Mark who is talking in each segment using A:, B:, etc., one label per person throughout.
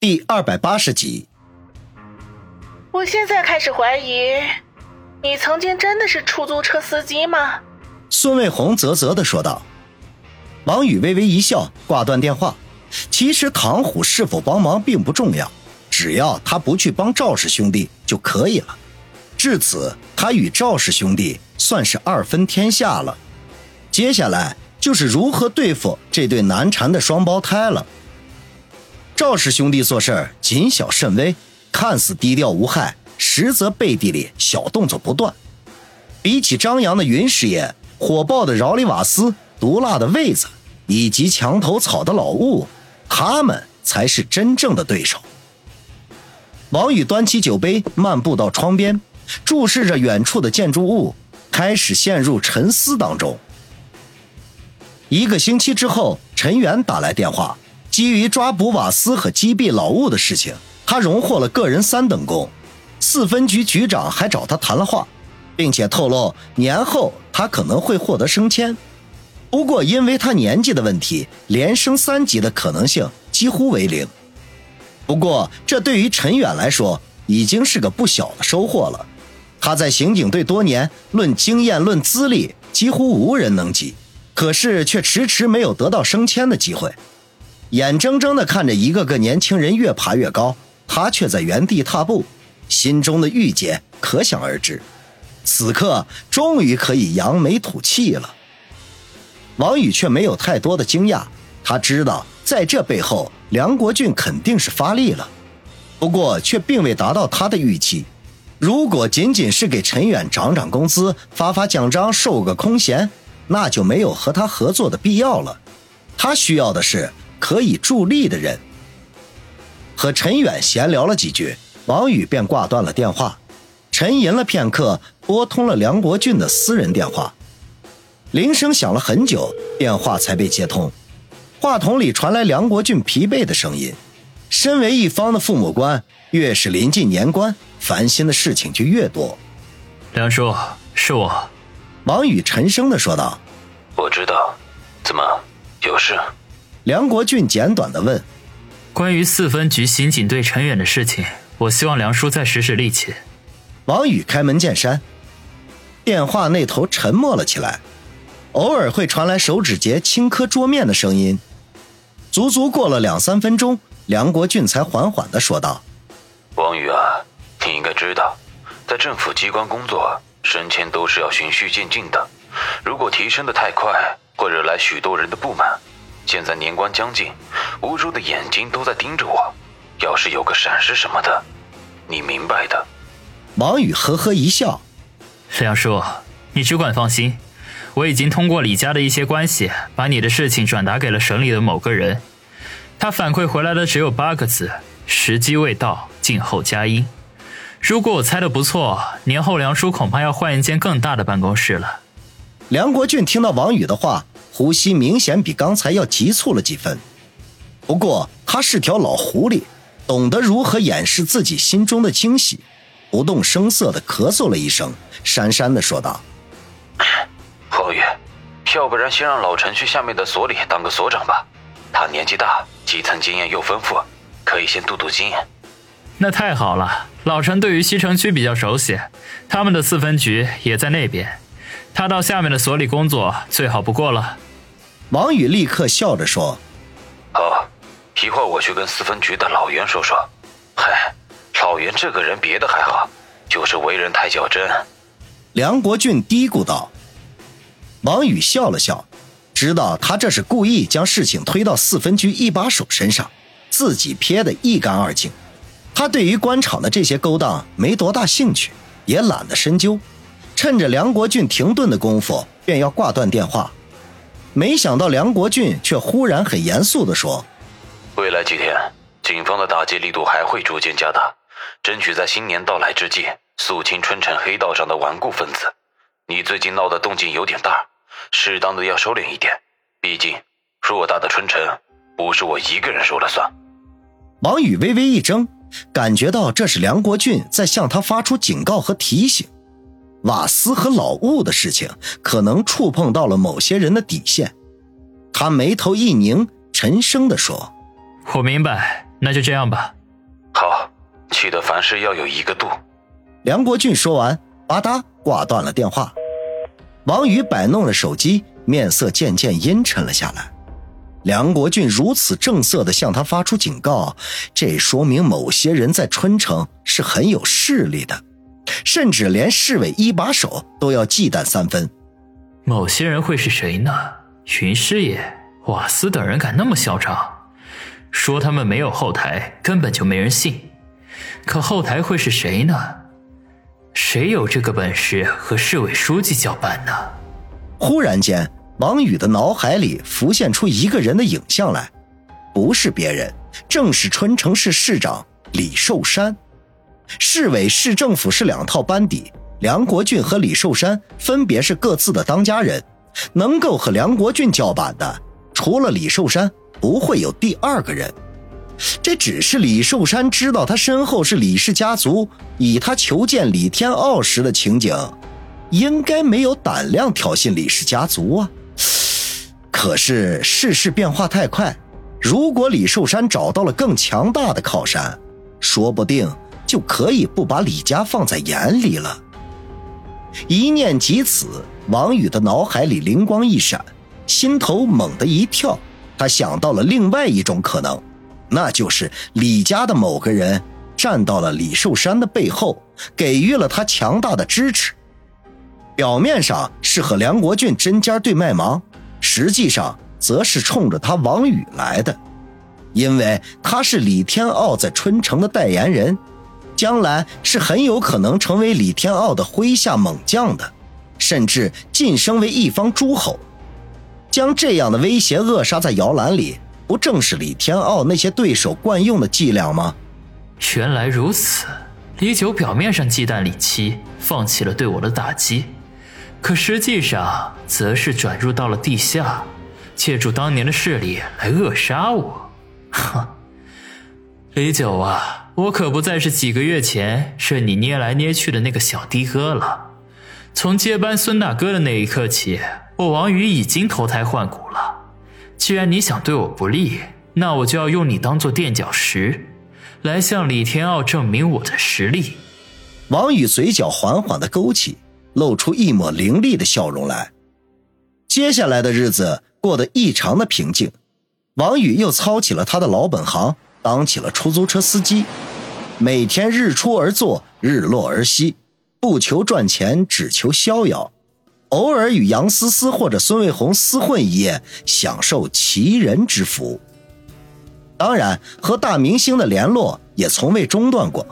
A: 第二百八十集。
B: 我现在开始怀疑，你曾经真的是出租车司机吗？
A: 孙卫红啧啧的说道。王宇微微一笑，挂断电话。其实唐虎是否帮忙并不重要，只要他不去帮赵氏兄弟就可以了。至此，他与赵氏兄弟算是二分天下了。接下来就是如何对付这对难缠的双胞胎了。赵氏兄弟做事谨小慎微，看似低调无害，实则背地里小动作不断。比起张扬的云师爷、火爆的饶里瓦斯、毒辣的魏子，以及墙头草的老雾。他们才是真正的对手。王宇端起酒杯，漫步到窗边，注视着远处的建筑物，开始陷入沉思当中。一个星期之后，陈远打来电话，基于抓捕瓦斯和击毙老物的事情，他荣获了个人三等功。四分局局长还找他谈了话，并且透露年后他可能会获得升迁。不过，因为他年纪的问题，连升三级的可能性几乎为零。不过，这对于陈远来说已经是个不小的收获了。他在刑警队多年，论经验、论资历，几乎无人能及，可是却迟迟没有得到升迁的机会。眼睁睁地看着一个个年轻人越爬越高，他却在原地踏步，心中的郁结可想而知。此刻，终于可以扬眉吐气了。王宇却没有太多的惊讶，他知道在这背后，梁国俊肯定是发力了，不过却并未达到他的预期。如果仅仅是给陈远涨涨工资、发发奖章、授个空衔，那就没有和他合作的必要了。他需要的是可以助力的人。和陈远闲聊了几句，王宇便挂断了电话，沉吟了片刻，拨通了梁国俊的私人电话。铃声响了很久，电话才被接通。话筒里传来梁国俊疲惫的声音。身为一方的父母官，越是临近年关，烦心的事情就越多。
C: 梁叔，是我。
A: 王宇沉声的说道：“
D: 我知道，怎么有事？”
A: 梁国俊简短的问：“
C: 关于四分局刑警队陈远的事情，我希望梁叔再使使力气。”
A: 王宇开门见山。电话那头沉默了起来。偶尔会传来手指节轻磕桌面的声音，足足过了两三分钟，梁国俊才缓缓的说道：“
D: 王宇啊，你应该知道，在政府机关工作，升迁都是要循序渐进的。如果提升的太快，会惹来许多人的不满。现在年关将近，无助的眼睛都在盯着我，要是有个闪失什么的，你明白的。”
A: 王宇呵呵一笑：“
C: 梁叔，你只管放心。”我已经通过李家的一些关系，把你的事情转达给了省里的某个人。他反馈回来的只有八个字：时机未到，静候佳音。如果我猜的不错，年后梁叔恐怕要换一间更大的办公室了。
A: 梁国俊听到王宇的话，呼吸明显比刚才要急促了几分。不过他是条老狐狸，懂得如何掩饰自己心中的惊喜，不动声色地咳嗽了一声，讪讪地说道。
D: 王宇，要不然先让老陈去下面的所里当个所长吧。他年纪大，基层经验又丰富，可以先镀镀金。
C: 那太好了，老陈对于西城区比较熟悉，他们的四分局也在那边，他到下面的所里工作最好不过了。
A: 王宇立刻笑着说：“
D: 好，一会儿我去跟四分局的老袁说说。嗨，老袁这个人别的还好，就是为人太较真。”
A: 梁国俊嘀咕道。王宇笑了笑，知道他这是故意将事情推到四分局一把手身上，自己撇得一干二净。他对于官场的这些勾当没多大兴趣，也懒得深究。趁着梁国俊停顿的功夫，便要挂断电话。没想到梁国俊却忽然很严肃地说：“
D: 未来几天，警方的打击力度还会逐渐加大，争取在新年到来之际肃清春城黑道上的顽固分子。你最近闹的动静有点大。”适当的要收敛一点，毕竟偌大的春城不是我一个人说了算。
A: 王宇微微一怔，感觉到这是梁国俊在向他发出警告和提醒。瓦斯和老雾的事情可能触碰到了某些人的底线。他眉头一拧，沉声地说：“
C: 我明白，那就这样吧。
D: 好，记得凡事要有一个度。
A: 梁国俊说完，吧嗒挂断了电话。王宇摆弄了手机，面色渐渐阴沉了下来。梁国俊如此正色地向他发出警告，这说明某些人在春城是很有势力的，甚至连市委一把手都要忌惮三分。
C: 某些人会是谁呢？云师爷、瓦斯等人敢那么嚣张，说他们没有后台，根本就没人信。可后台会是谁呢？谁有这个本事和市委书记叫板呢？
A: 忽然间。王宇的脑海里浮现出一个人的影像来，不是别人，正是春城市市长李寿山。市委市政府是两套班底，梁国俊和李寿山分别是各自的当家人，能够和梁国俊叫板的，除了李寿山，不会有第二个人。这只是李寿山知道他身后是李氏家族，以他求见李天傲时的情景，应该没有胆量挑衅李氏家族啊。可是世事变化太快，如果李寿山找到了更强大的靠山，说不定就可以不把李家放在眼里了。一念及此，王宇的脑海里灵光一闪，心头猛地一跳，他想到了另外一种可能，那就是李家的某个人站到了李寿山的背后，给予了他强大的支持。表面上是和梁国俊针尖对麦芒。实际上，则是冲着他王宇来的，因为他是李天傲在春城的代言人，将来是很有可能成为李天傲的麾下猛将的，甚至晋升为一方诸侯。将这样的威胁扼杀在摇篮里，不正是李天傲那些对手惯用的伎俩吗？
C: 原来如此，李九表面上忌惮李七，放弃了对我的打击。可实际上，则是转入到了地下，借助当年的势力来扼杀我。哼，李九啊，我可不再是几个月前任你捏来捏去的那个小的哥了。从接班孙大哥的那一刻起，我王宇已经脱胎换骨了。既然你想对我不利，那我就要用你当做垫脚石，来向李天傲证明我的实力。
A: 王宇嘴角缓缓的勾起。露出一抹凌厉的笑容来。接下来的日子过得异常的平静，王宇又操起了他的老本行，当起了出租车司机。每天日出而作，日落而息，不求赚钱，只求逍遥。偶尔与杨思思或者孙卫红厮混一夜，享受奇人之福。当然，和大明星的联络也从未中断过，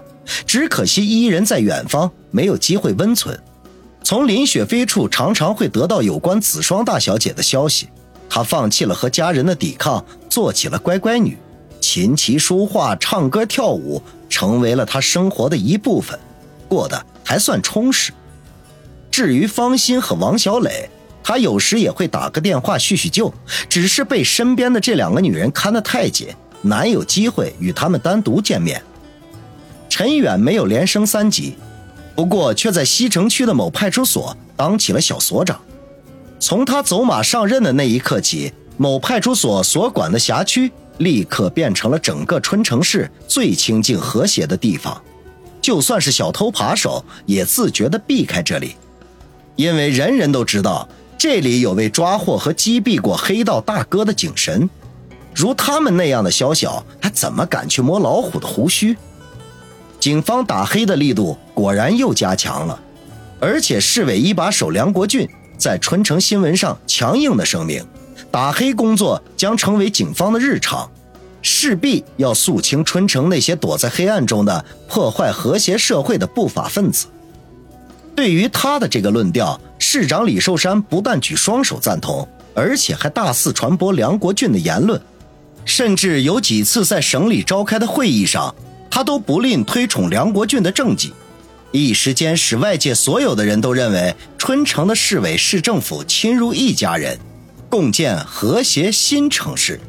A: 只可惜伊人在远方，没有机会温存。从林雪飞处常常会得到有关子双大小姐的消息，她放弃了和家人的抵抗，做起了乖乖女，琴棋书画、唱歌跳舞，成为了他生活的一部分，过得还算充实。至于方心和王小磊，他有时也会打个电话叙叙旧，只是被身边的这两个女人看得太紧，难有机会与他们单独见面。陈远没有连升三级。不过，却在西城区的某派出所当起了小所长。从他走马上任的那一刻起，某派出所所管的辖区立刻变成了整个春城市最清静和谐的地方。就算是小偷扒手，也自觉地避开这里，因为人人都知道这里有位抓获和击毙过黑道大哥的警神。如他们那样的宵小，还怎么敢去摸老虎的胡须？警方打黑的力度果然又加强了，而且市委一把手梁国俊在春城新闻上强硬的声明，打黑工作将成为警方的日常，势必要肃清春城那些躲在黑暗中的破坏和谐社会的不法分子。对于他的这个论调，市长李寿山不但举双手赞同，而且还大肆传播梁国俊的言论，甚至有几次在省里召开的会议上。他都不吝推崇梁国俊的政绩，一时间使外界所有的人都认为春城的市委市政府亲如一家人，共建和谐新城市。